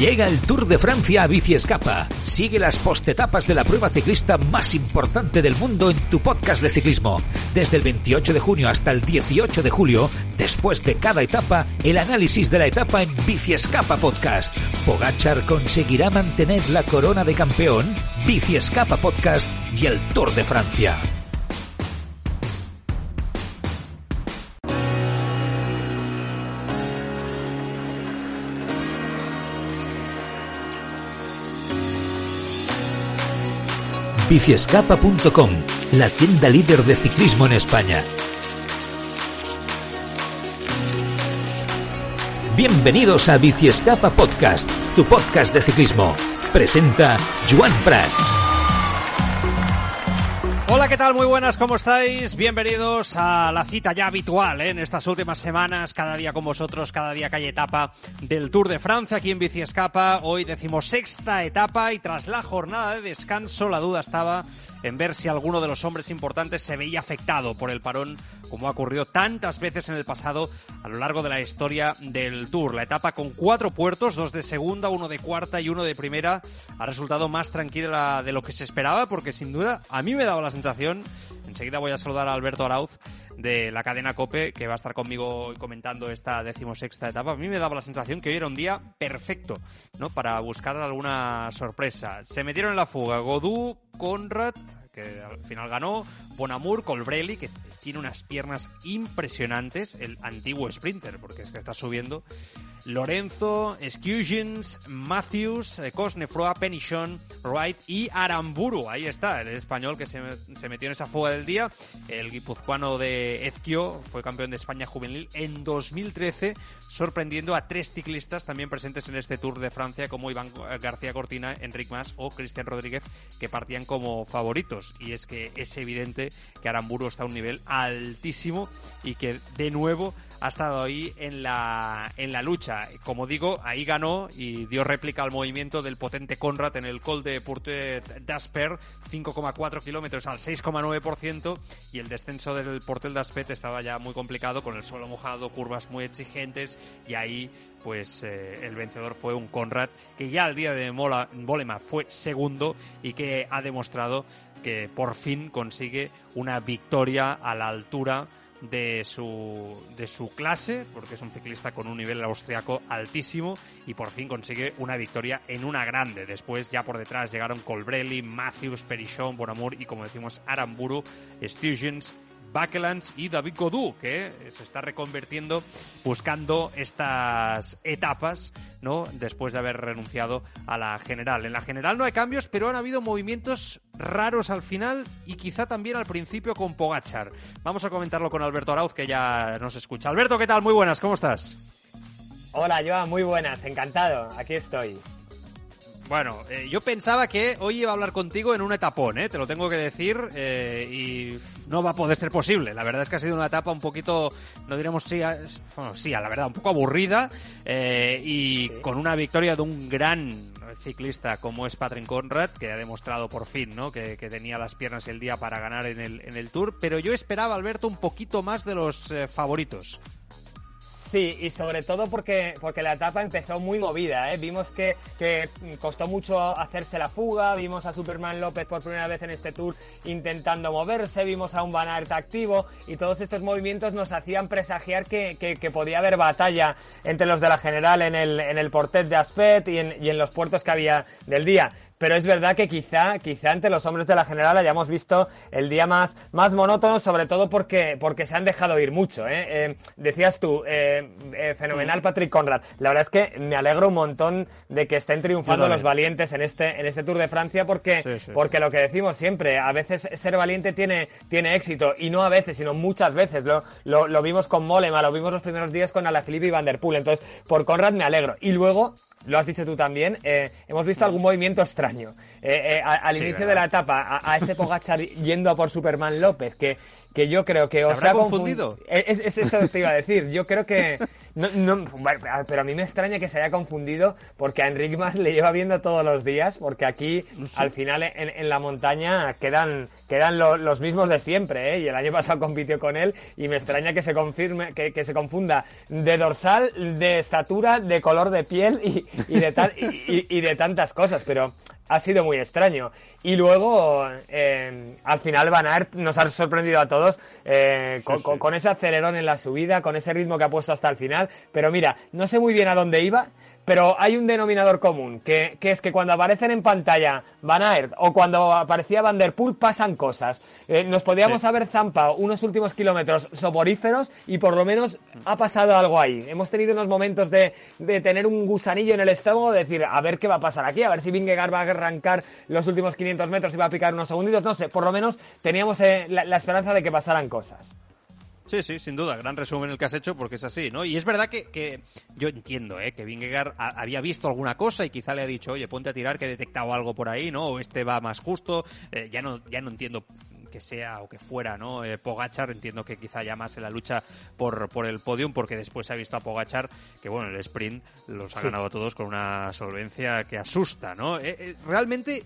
Llega el Tour de Francia a Bici Escapa. Sigue las postetapas de la prueba ciclista más importante del mundo en tu podcast de ciclismo. Desde el 28 de junio hasta el 18 de julio, después de cada etapa, el análisis de la etapa en Bici Escapa Podcast. ¿Pogachar conseguirá mantener la corona de campeón? Bici Escapa Podcast y el Tour de Francia. biciescapa.com, la tienda líder de ciclismo en España. Bienvenidos a Biciescapa Podcast, tu podcast de ciclismo. Presenta Joan Prats. Hola, ¿qué tal? Muy buenas, ¿cómo estáis? Bienvenidos a la cita ya habitual ¿eh? en estas últimas semanas, cada día con vosotros, cada día calle etapa del Tour de Francia aquí en Bici Escapa. Hoy decimos sexta etapa y tras la jornada de descanso la duda estaba en ver si alguno de los hombres importantes se veía afectado por el parón, como ha ocurrido tantas veces en el pasado a lo largo de la historia del Tour. La etapa con cuatro puertos, dos de segunda, uno de cuarta y uno de primera, ha resultado más tranquila de lo que se esperaba, porque sin duda a mí me daba la sensación, enseguida voy a saludar a Alberto Arauz, de la cadena Cope, que va a estar conmigo comentando esta decimosexta etapa. A mí me daba la sensación que hoy era un día perfecto, ¿no? Para buscar alguna sorpresa. Se metieron en la fuga Godú, Conrad, que al final ganó, Bonamur, Colbrelli, que tiene unas piernas impresionantes, el antiguo sprinter, porque es que está subiendo, Lorenzo, Scusions, Matthews, eh, Cosnefroa, Penichon, Wright y Aramburu. Ahí está, el español que se, se, metió en esa fuga del día. El guipuzcoano de Ezquio fue campeón de España juvenil en 2013, sorprendiendo a tres ciclistas también presentes en este Tour de Francia, como Iván García Cortina, Enric Mas o Cristian Rodríguez, que partían como favoritos. Y es que es evidente que Aramburu está a un nivel altísimo y que de nuevo ha estado ahí en la, en la lucha. Como digo, ahí ganó y dio réplica al movimiento del potente Conrad en el Col de Portet d'Asper, 5,4 kilómetros al 6,9%, y el descenso del Portel d'Aspet estaba ya muy complicado, con el suelo mojado, curvas muy exigentes, y ahí pues eh, el vencedor fue un Conrad que ya al día de Mola, Bolema fue segundo y que ha demostrado que por fin consigue una victoria a la altura de su, de su clase, porque es un ciclista con un nivel austriaco altísimo y por fin consigue una victoria en una grande. Después ya por detrás llegaron Colbrelli, Matthews, Perichon, Bonamur y como decimos Aramburu, Stuygens, Bakelans y David Godú, que se está reconvirtiendo buscando estas etapas, ¿no? Después de haber renunciado a la general. En la general no hay cambios, pero han habido movimientos raros al final y quizá también al principio con Pogachar. Vamos a comentarlo con Alberto Arauz, que ya nos escucha. Alberto, ¿qué tal? Muy buenas, ¿cómo estás? Hola, Joan, muy buenas, encantado, aquí estoy. Bueno, eh, yo pensaba que hoy iba a hablar contigo en un etapón, ¿eh? te lo tengo que decir, eh, y no va a poder ser posible. La verdad es que ha sido una etapa un poquito, no diremos sí, a, bueno, sí, a la verdad, un poco aburrida, eh, y sí. con una victoria de un gran ciclista como es Patrick Conrad, que ha demostrado por fin ¿no? que, que tenía las piernas el día para ganar en el, en el Tour, pero yo esperaba, Alberto, un poquito más de los eh, favoritos. Sí, y sobre todo porque, porque la etapa empezó muy movida, ¿eh? Vimos que, que costó mucho hacerse la fuga, vimos a Superman López por primera vez en este tour intentando moverse, vimos a un Van Aert activo y todos estos movimientos nos hacían presagiar que, que, que podía haber batalla entre los de la general en el, en el Portet de Aspet y en, y en los puertos que había del día pero es verdad que quizá, quizá ante los hombres de la general hayamos visto el día más, más monótono, sobre todo porque, porque se han dejado ir mucho. ¿eh? Eh, decías tú, eh, fenomenal Patrick Conrad. La verdad es que me alegro un montón de que estén triunfando los valientes en este, en este Tour de Francia porque, sí, sí. porque lo que decimos siempre, a veces ser valiente tiene, tiene éxito y no a veces, sino muchas veces. Lo, lo, lo vimos con Molema, lo vimos los primeros días con Alaphilippe y Van Der Poel. Entonces, por Conrad me alegro. Y luego, lo has dicho tú también, eh, hemos visto algún movimiento extraño. Eh, eh, al inicio de la etapa, a, ese Pogachar yendo a por Superman López, que, que yo creo que os ha confundido. Es, es, eso que te iba a decir. Yo creo que. No, pero a mí me extraña que se haya confundido porque a Enrique más le lleva viendo todos los días, porque aquí al final en, la montaña quedan, quedan los mismos de siempre, ¿eh? y el año pasado compitió con él y me extraña que se confirme, que, que se confunda de dorsal, de estatura, de color de piel y, y de, tal, y, y de tantas cosas, pero ha sido muy extraño. Y luego, eh, al final, Van Aert nos ha sorprendido a todos eh, con, ese acelerón en la subida, con ese ritmo que ha puesto hasta el final. Pero mira, no sé muy bien a dónde iba, pero hay un denominador común, que, es que cuando aparecen en pantalla Van Aert o cuando aparecía Van Der Poel pasan cosas. Eh, nos podíamos haber zampado unos últimos kilómetros soporíferos y por lo menos ha pasado algo ahí. Hemos tenido unos momentos de, tener un gusanillo en el estómago, de decir, a ver qué va a pasar aquí, a ver si Vingegaard va a arrancar los últimos 500 metros y va a picar unos segunditos, no sé, por lo menos teníamos eh, la esperanza de que pasaran cosas. Sí, sí, sin duda. Gran resumen el que has hecho porque es así, ¿no? Y es verdad que, que yo entiendo, ¿eh? Que Vingegaard había visto alguna cosa y quizá le ha dicho, oye, ponte a tirar que he detectado algo por ahí, ¿no? O este va más justo. Eh, ya, no, ya no entiendo que sea o que fuera, ¿no? Eh, Pogachar, entiendo que quizá ya más en la lucha por, por el podium, porque después se ha visto a Pogachar que, bueno, el sprint los ha ganado a todos con una solvencia que asusta, ¿no? Eh, eh, realmente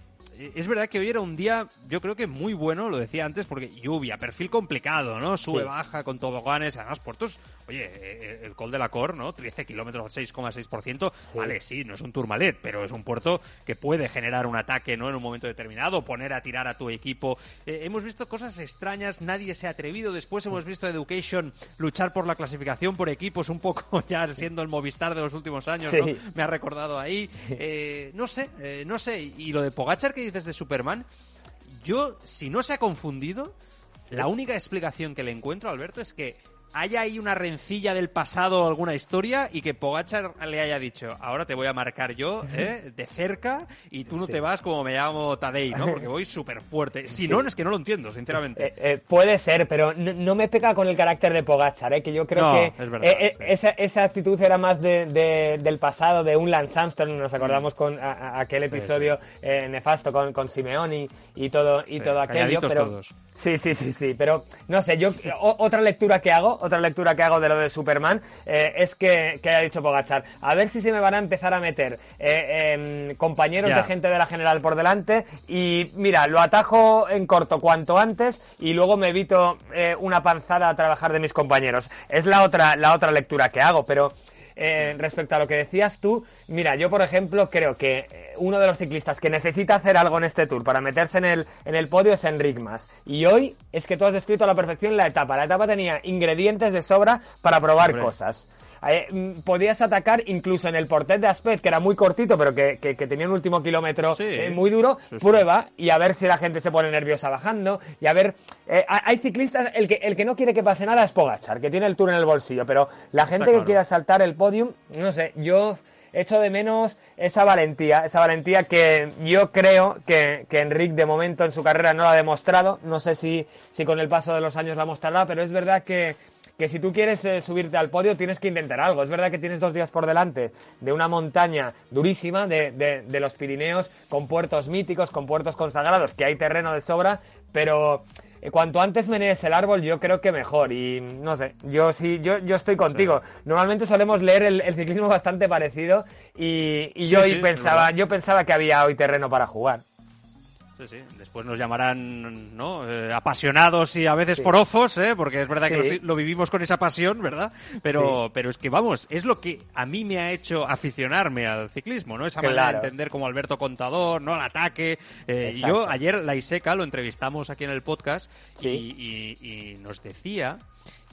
es verdad que hoy era un día, yo creo que muy bueno, lo decía antes, porque lluvia, perfil complicado, ¿no? Sube, baja, con toboganes, además puertos Oye, eh, eh, el Col de la Cor, ¿no? 13 kilómetros, 6,6%. Vale, sí, no es un Tourmalet, pero es un puerto que puede generar un ataque, ¿no? En un momento determinado, poner a tirar a tu equipo. Eh, hemos visto cosas extrañas, nadie se ha atrevido. Después hemos visto Education luchar por la clasificación por equipos, un poco ya siendo el Movistar de los últimos años, ¿no? Me ha recordado ahí. no sé, no sé. Y lo de Pogachar que dices de Superman, yo, si no se ha confundido, la única explicación que le encuentro, Alberto, es que haya ahí una rencilla del pasado alguna historia y que Pogachar le haya dicho, ahora te voy a marcar yo ¿eh? de cerca y tú no te vas como me llamo Tadei, ¿no? Porque voy súper fuerte. Si no, es que no lo entiendo, sinceramente. Eh, eh, puede ser, pero no, me pega con el carácter de Pogachar, ¿eh? que yo creo que esa, actitud era más del pasado, de un Lance Armstrong, nos acordamos con aquel episodio nefasto con, con Simeoni y todo, y todo aquello. Pero, Sí, sí, sí, sí, pero no sé, yo otra lectura que hago, otra lectura que hago de lo de Superman eh, es que, que haya dicho Pogachar, a ver si se me van a empezar a meter eh, em, compañeros de gente de la general por delante y mira, lo atajo en corto cuanto antes y luego me evito eh, una panzada a trabajar de mis compañeros. Es la otra, la otra lectura que hago, pero eh, respecto a lo que decías tú, mira, yo por ejemplo creo que eh, uno de los ciclistas que necesita hacer algo en este tour para meterse en el, en el podio es Enric Mas. Y hoy es que tú has descrito a la perfección la etapa. La etapa tenía ingredientes de sobra para probar cosas. Eh, mm, podías atacar incluso en el portet de Aspet, que era muy cortito, pero que, tenía un último kilómetro eh, muy duro. prueba y a ver si la gente se pone nerviosa bajando. Y a ver, eh, hay ciclistas, el que, el que no quiere que pase nada es Pogachar, que tiene el tour en el bolsillo, pero la gente que quiera saltar el podium, no sé, yo echo de menos esa valentía, esa valentía que yo creo que, que Enric de momento en su carrera no la ha demostrado. No sé si, si con el paso de los años la mostrará, pero es verdad que que si tú quieres eh, subirte al podio tienes que intentar algo. Es verdad que tienes dos días por delante de una montaña durísima de, de, los Pirineos, con puertos míticos, con puertos consagrados, que hay terreno de sobra, pero eh, cuanto antes menees el árbol, yo creo que mejor. Y no sé, yo sí, yo, yo estoy contigo. Normalmente solemos leer el, ciclismo bastante parecido y, y yo pensaba, yo pensaba que había hoy terreno para jugar. Sí, sí. Después nos llamarán ¿no? Eh, apasionados y a veces forofos, ¿eh? porque es verdad que lo, vivimos con esa pasión, ¿verdad? Pero, pero es que vamos, es lo que a mí me ha hecho aficionarme al ciclismo, ¿no? Esa manera de entender como Alberto Contador, ¿no? Al ataque. Eh, y yo ayer la Iseca lo entrevistamos aquí en el podcast y nos decía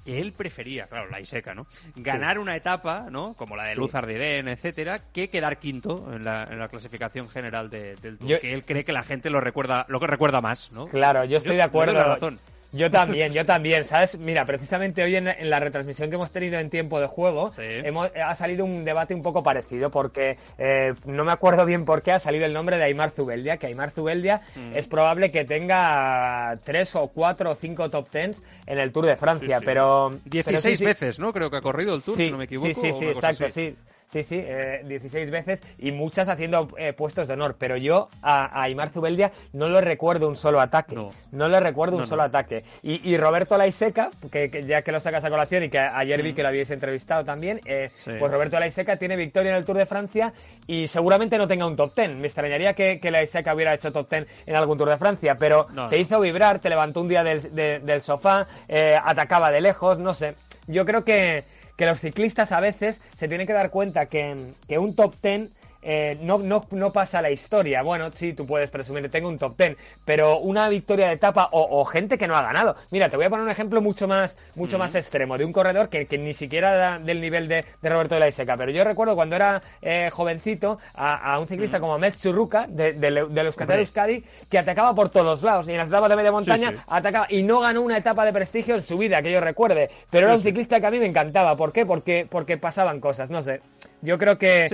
que él prefería, claro, la Iseca, ¿no? Ganar una etapa, ¿no? Como la de Luz Ardiden, etcétera, que quedar quinto en la, en la clasificación general del Tour, que él cree que la gente lo recuerda, lo que recuerda más, ¿no? Claro, yo estoy de acuerdo. razón. Yo también, yo también, ¿sabes? Mira, precisamente hoy en, la retransmisión que hemos tenido en tiempo de juego, hemos, ha salido un debate un poco parecido porque eh, no me acuerdo bien por qué ha salido el nombre de Aymar Zubeldia, que Aymar Zubeldia mm. es probable que tenga tres o cuatro o cinco top tens en el Tour de Francia, pero... 16 veces, ¿no? Creo que ha corrido el Tour, si no me equivoco. Sí, sí, sí, exacto, sí. Sí, sí, eh, 16 veces y muchas haciendo eh, puestos de honor. Pero yo a, a Aymar Zubeldia no le recuerdo un solo ataque. No. No, le recuerdo un solo no. ataque. Y, y Roberto Laiseca, que, que ya que lo sacas a colación y que ayer vi que lo habíais entrevistado también, eh, Mm. Sí. pues Roberto Laiseca tiene victoria en el Tour de Francia y seguramente no tenga un top 10. Me extrañaría que, que Laiseca hubiera hecho top 10 en algún Tour de Francia, pero te hizo vibrar, te levantó un día del, de- del sofá, eh, atacaba de lejos, no sé. Yo creo que, que los ciclistas a veces se tienen que dar cuenta que, que un top 10 eh, no, no, no pasa la historia. Bueno, sí, tú puedes presumir tengo un top 10, pero una victoria de etapa o, o gente que no ha ganado. Mira, te voy a poner un ejemplo mucho más, mucho más extremo de un corredor que, que ni siquiera da del nivel de, de Roberto de la Iseca. Pero yo recuerdo cuando era eh, jovencito a, a un ciclista como Ahmed Churruca de, de, de, de Euskadi, que atacaba por todos lados y en las etapas de media montaña sí. atacaba y no ganó una etapa de prestigio en su vida que yo recuerde. Pero era un ciclista que a mí me encantaba. ¿Por qué? Porque, porque pasaban cosas, no sé. Yo creo que,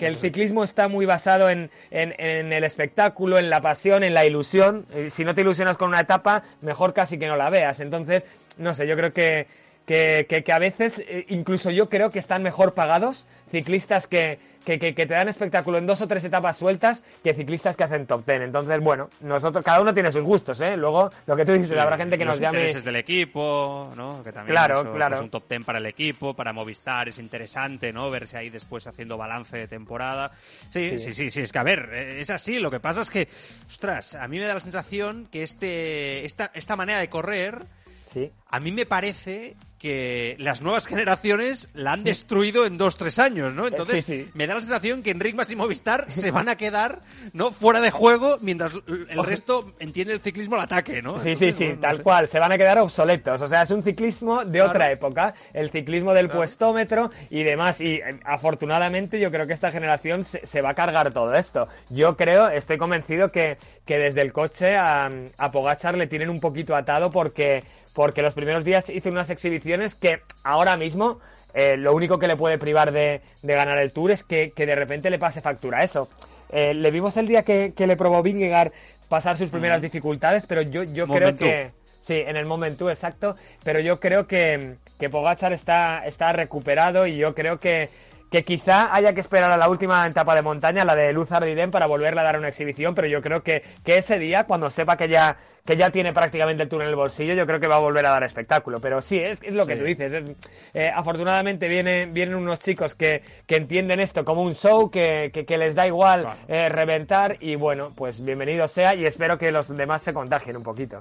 que el ciclismo está muy basado en, en- en el espectáculo, en la pasión, en la ilusión. Eh, Si no te ilusionas con una etapa, mejor casi que no la veas. Entonces, no sé, yo creo que, que, que- que a veces, eh, incluso yo creo que están mejor pagados ciclistas que, que, que- que te dan espectáculo en dos o tres etapas sueltas que ciclistas que hacen top ten. Entonces, bueno, nosotros, cada uno tiene sus gustos, ¿eh? Luego, lo que tú dices, habrá gente que los nos llame... intereses del equipo, ¿no? Que también Claro, eso, claro. pues, un top ten para el equipo, para Movistar es interesante, ¿no? Verse ahí después haciendo balance de temporada. Sí, sí, sí, sí, es que a ver, eh, es así. Lo que pasa es que, ostras, a mí me da la sensación que este, esta, esta manera de correr, Sí. a mí me parece que las nuevas generaciones la han destruido en dos, tres años, ¿no? Entonces, Sí, sí. me da la sensación que Enric Mas y Movistar se van a quedar, ¿no? Fuera de juego mientras el resto entiende el ciclismo al ataque, ¿no? Sí, Entonces, sí, sí, no tal sé. cual, se van a quedar obsoletos. O sea, es un ciclismo de Claro. otra época, el ciclismo del puestómetro y demás. Y eh, afortunadamente yo creo que esta generación se, se va a cargar todo esto. Yo creo, estoy convencido que, que desde el coche a, a Pogachar le tienen un poquito atado porque, porque los primeros días hizo unas exhibiciones que ahora mismo eh, lo único que le puede privar de, de ganar el Tour es que, que de repente le pase factura eso. Eh, le vimos el día que, que le probó Vingegaard pasar sus primeras dificultades, pero yo, yo creo que... Sí, en el momento exacto, pero yo creo que, que Pogachar está, está recuperado y yo creo que, que quizá haya que esperar a la última etapa de montaña, la de Luz Ardiden, para volverle a dar una exhibición, pero yo creo que, que ese día, cuando sepa que ya, que ya tiene prácticamente el tour en el bolsillo, yo creo que va a volver a dar espectáculo. Pero sí, es, es lo que Sí. tú dices. es- eh, afortunadamente vienen, vienen unos chicos que, que entienden esto como un show, que, que, que les da igual Claro. eh, reventar y bueno, pues bienvenido sea y espero que los demás se contagien un poquito.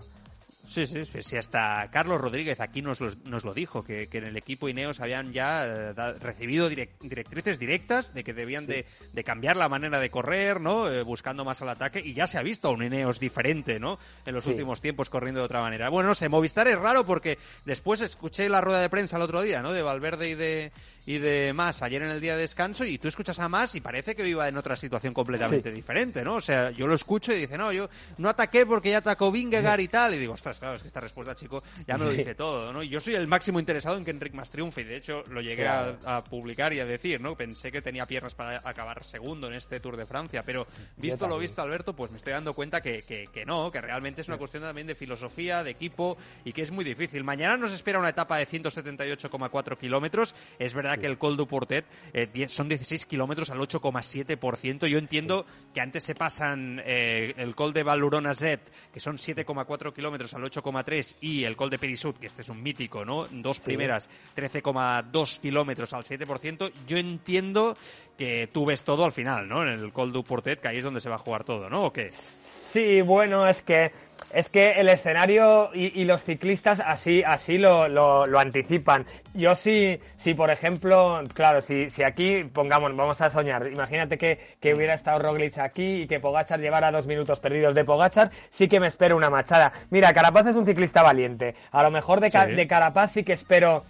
Sí, sí, sí, hasta Carlos Rodríguez aquí nos lo, nos lo dijo, que, que en el equipo Ineos habían ya eh, da- recibido direc- directrices directas de que debían de, de cambiar la manera de correr, ¿no? Eh, buscando más al ataque, y ya se ha visto un Ineos diferente, ¿no? En los Sí. últimos tiempos corriendo de otra manera. Bueno, no sé, Movistar es raro porque después escuché la rueda de prensa el otro día, ¿no? De Valverde y de, y de Más ayer en el día de descanso, y tú escuchas a Más y parece que viva en otra situación completamente Sí. diferente, ¿no? O sea, yo lo escucho y dice, no, yo no ataqué porque ya atacó Vingegaard y tal, y digo, ostras, claro, es que esta respuesta, chico, ya me lo dice todo, ¿no? Y yo soy el máximo interesado en que Enric Mas triunfe, y de hecho lo llegué a- Claro. a, publicar y a decir, ¿no? Pensé que tenía piernas para acabar segundo en este Tour de Francia, pero visto lo visto, Alberto, pues me estoy dando cuenta que, que, que no, que realmente es una cuestión también de filosofía, de equipo, y que es muy difícil. Mañana nos espera una etapa de 178,4 kilómetros, es verdad que el Col du Portet eh, die- son 16 kilómetros al 8,7%, yo entiendo que antes se pasan eh, el Col de Valurona Z, que son 7,4 kilómetros al 8,3 y el Col de Perisud, que este es un mítico, ¿no? Dos primeras, 13,2 kilómetros al 7%. Yo entiendo que tú ves todo al final, ¿no? En el Col du Portet, que ahí es donde se va a jugar todo, ¿no? ¿O qué? Sí, bueno, es que es que el escenario y, y los ciclistas así así lo, lo, lo anticipan. Yo sí, si por ejemplo, claro, si, si aquí pongamos, vamos a soñar, imagínate que, que hubiera estado Roglic aquí y que Pogachar llevara dos minutos perdidos de Pogachar, sí que me espero una machada. Mira, Carapaz es un ciclista valiente. A lo mejor de, Sí. de Carapaz sí que espero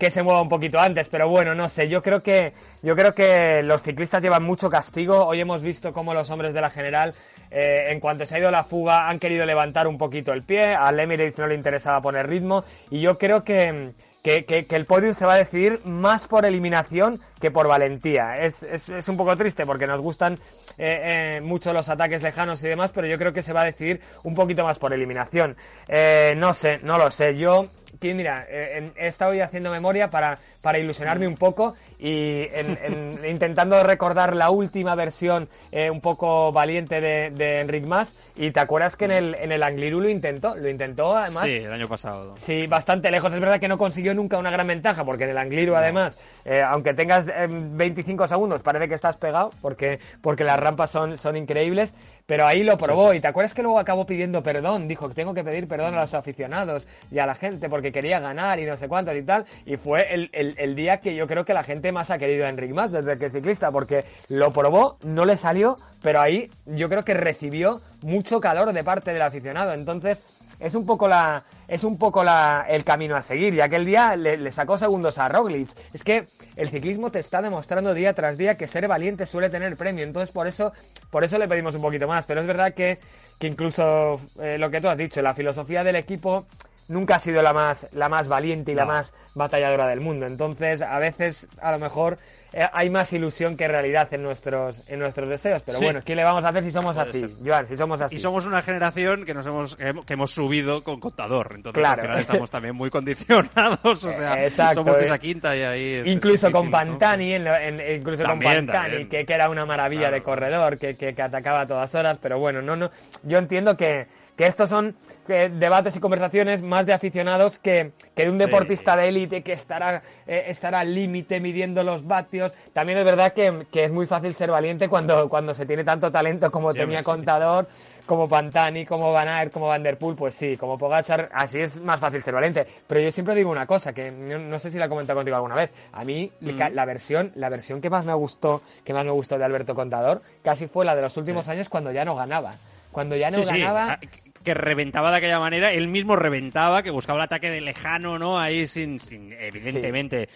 que se mueva un poquito antes, pero bueno, no sé, yo creo que yo creo que los ciclistas llevan mucho castigo. Hoy hemos visto cómo los hombres de la general eh, en cuanto se ha ido la fuga han querido levantar un poquito el pie, al Emirates no le interesaba poner ritmo y yo creo que que, que- que el podium se va a decidir más por eliminación que por valentía. Es, es- es un poco triste porque nos gustan eh, eh, mucho los ataques lejanos y demás, pero yo creo que se va a decidir un poquito más por eliminación. Eh, no sé, no lo sé. Yo, mira, eh, he estado hoy haciendo memoria para, para ilusionarme un poco y intentando recordar la última versión eh, un poco valiente de, de Enric Mas y te acuerdas que en el, en el Angliru lo intentó, lo intentó además. Sí, el año pasado. Sí, bastante lejos. Es verdad que no consiguió nunca una gran ventaja porque en el Angliru además, eh, aunque tengas 25 segundos, parece que estás pegado porque, porque las rampas son, son increíbles. Pero ahí lo probó y te acuerdas que luego acabó pidiendo perdón, dijo que tengo que pedir perdón a los aficionados y a la gente porque quería ganar y no sé cuántos y tal. Y fue el, el, día que yo creo que la gente más ha querido a Enric Mas desde que es ciclista porque lo probó, no le salió, pero ahí yo creo que recibió mucho calor de parte del aficionado. Entonces es un poco la es un poco la, el camino a seguir. Y aquel día le, sacó segundos a Roglic. Es que el ciclismo te está demostrando día tras día que ser valiente suele tener premio. Entonces por eso por eso le pedimos un poquito más. Pero es verdad que, que incluso eh, lo que tú has dicho, la filosofía del equipo nunca ha sido la más, la más valiente y la más batalladora del mundo. Entonces, a veces, a lo mejor, eh, hay más ilusión que realidad en nuestros, en nuestros deseos. Pero bueno, ¿qué le vamos a hacer si somos así, Joan? Si somos así. Y somos una generación que nos hemos, que hemos subido con contador. Entonces, al final estamos también muy condicionados. O sea, somos de esa eh. quinta y ahí. Incluso con Pantani, incluso con Pantani, que, que, era una maravilla de corredor, que, que, que atacaba a todas horas. Pero bueno, no, no. Yo entiendo que que estos son debates y conversaciones más de aficionados que, que de un deportista de élite que estará, eh, estará al límite midiendo los vatios. También es verdad que, es muy fácil ser valiente cuando, cuando se tiene tanto talento como tenía Contador, como Pantani, como Van Aert, como Van Der Poel, pues sí, como Pogachar, así es más fácil ser valiente. Pero yo siempre digo una cosa, que no, sé si la he comentado contigo alguna vez. A mí la versión la versión que más me gustó, que más me gustó de Alberto Contador, casi fue la de los últimos años cuando ya no ganaba. Cuando ya no ganaba, ah, que reventaba de aquella manera, él mismo reventaba, que buscaba el ataque de lejano, ¿no? Ahí sin, sin evidentemente,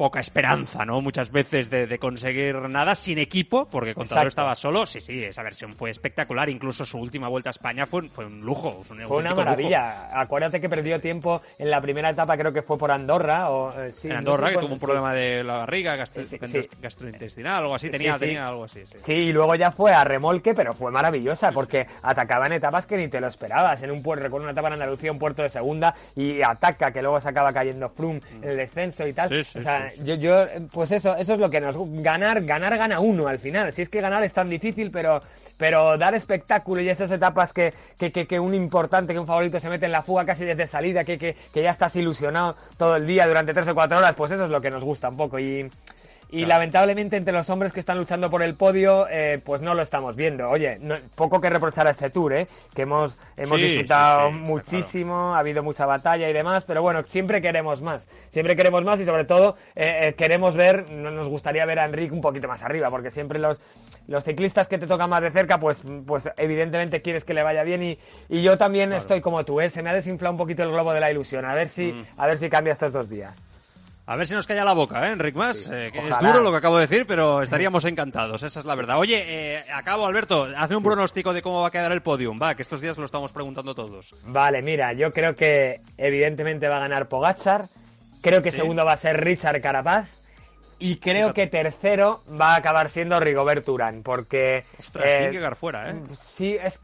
poca esperanza, ¿no? Muchas veces de, conseguir nada sin equipo, porque Contador estaba solo. Sí, sí, esa versión fue espectacular. Incluso su última vuelta a España fue, fue un lujo. fue una maravilla. Acuérdate que perdió tiempo en la primera etapa, creo que fue por Andorra. O, eh, en Andorra, que tuvo un problema de la barriga, gastrointestinal, algo así. Tenía, tenía algo así. Sí. y luego ya fue a remolque, pero fue maravillosa, porque atacaba en etapas que ni te lo esperabas. En un puerto, recuerdo una etapa en Andalucía, un puerto de segunda, y ataca, que luego se acaba cayendo Froome en el descenso y tal. o sea, yo, yo, pues eso, eso es lo que nos ganar, ganar gana uno al final. Si es que ganar es tan difícil, pero, pero dar espectáculo y esas etapas que, que, que, un importante, que un favorito se mete en la fuga casi desde salida, que, que, que ya estás ilusionado todo el día durante tres o cuatro horas, pues eso es lo que nos gusta un poco. Y, y lamentablemente entre los hombres que están luchando por el podio, eh, pues no lo estamos viendo. Oye, poco que reprochar a este tour, ¿eh? que hemos, hemos disfrutado muchísimo, ha habido mucha batalla y demás, pero bueno, siempre queremos más. Siempre queremos más y sobre todo eh, eh, queremos ver, nos gustaría ver a Enrique un poquito más arriba, porque siempre los, los ciclistas que te tocan más de cerca, pues, pues evidentemente quieres que le vaya bien y, y yo también estoy como tú, ¿eh? se me ha desinflado un poquito el globo de la ilusión, a ver si, mm. a ver si cambia estos dos días. A ver si nos calla la boca, ¿eh, Enric Más? Eh, es duro lo que acabo de decir, pero estaríamos encantados, esa es la verdad. Oye, eh, acabo, Alberto, hace un pronóstico de cómo va a quedar el podium, va, que estos días lo estamos preguntando todos. Vale, mira, yo creo que evidentemente va a ganar Pogachar, creo que segundo va a ser Richard Carapaz, y creo que tercero va a acabar siendo Rigobert Urán, porque... Ostras, eh, que llegar fuera, ¿eh? Sí, es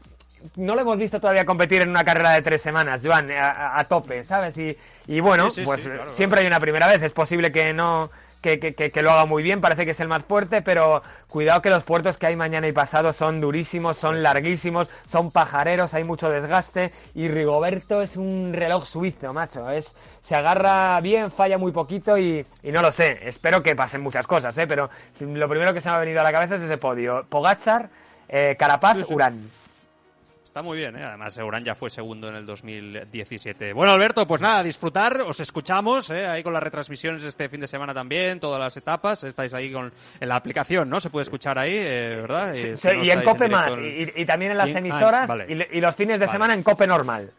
no lo hemos visto todavía competir en una carrera de tres semanas, Joan, a, tope, ¿sabes? Y, y bueno, pues siempre hay una primera vez, es posible que no... Que, que, lo haga muy bien, parece que es el más fuerte, pero cuidado que los puertos que hay mañana y pasado son durísimos, son larguísimos, son pajareros, hay mucho desgaste y Rigoberto es un reloj suizo, macho, es se agarra bien, falla muy poquito y, y no lo sé, espero que pasen muchas cosas, ¿eh? pero lo primero que se me ha venido a la cabeza es ese podio, Pogachar, eh, Carapaz, Urán. Está muy bien, ¿eh? además Euran ya fue segundo en el 2017. Bueno, Alberto, pues nada, disfrutar, os escuchamos ¿eh? ahí con las retransmisiones este fin de semana también, todas las etapas, estáis ahí con en la aplicación, ¿no? Se puede escuchar ahí, eh, ¿verdad? y en Cope más, y, también en las emisoras, y, los fines de semana en Cope normal.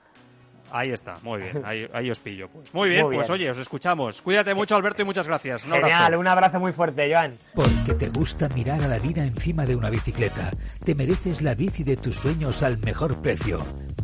Ahí está, muy bien, ahí, os pillo. Pues. Muy, bien, pues oye, os escuchamos. Cuídate mucho, Alberto, y muchas gracias. Un Genial, un abrazo muy fuerte, Joan. Porque te gusta mirar a la vida encima de una bicicleta. Te mereces la bici de tus sueños al mejor precio.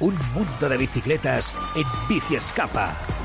Un mundo de bicicletas en Bici Escapa.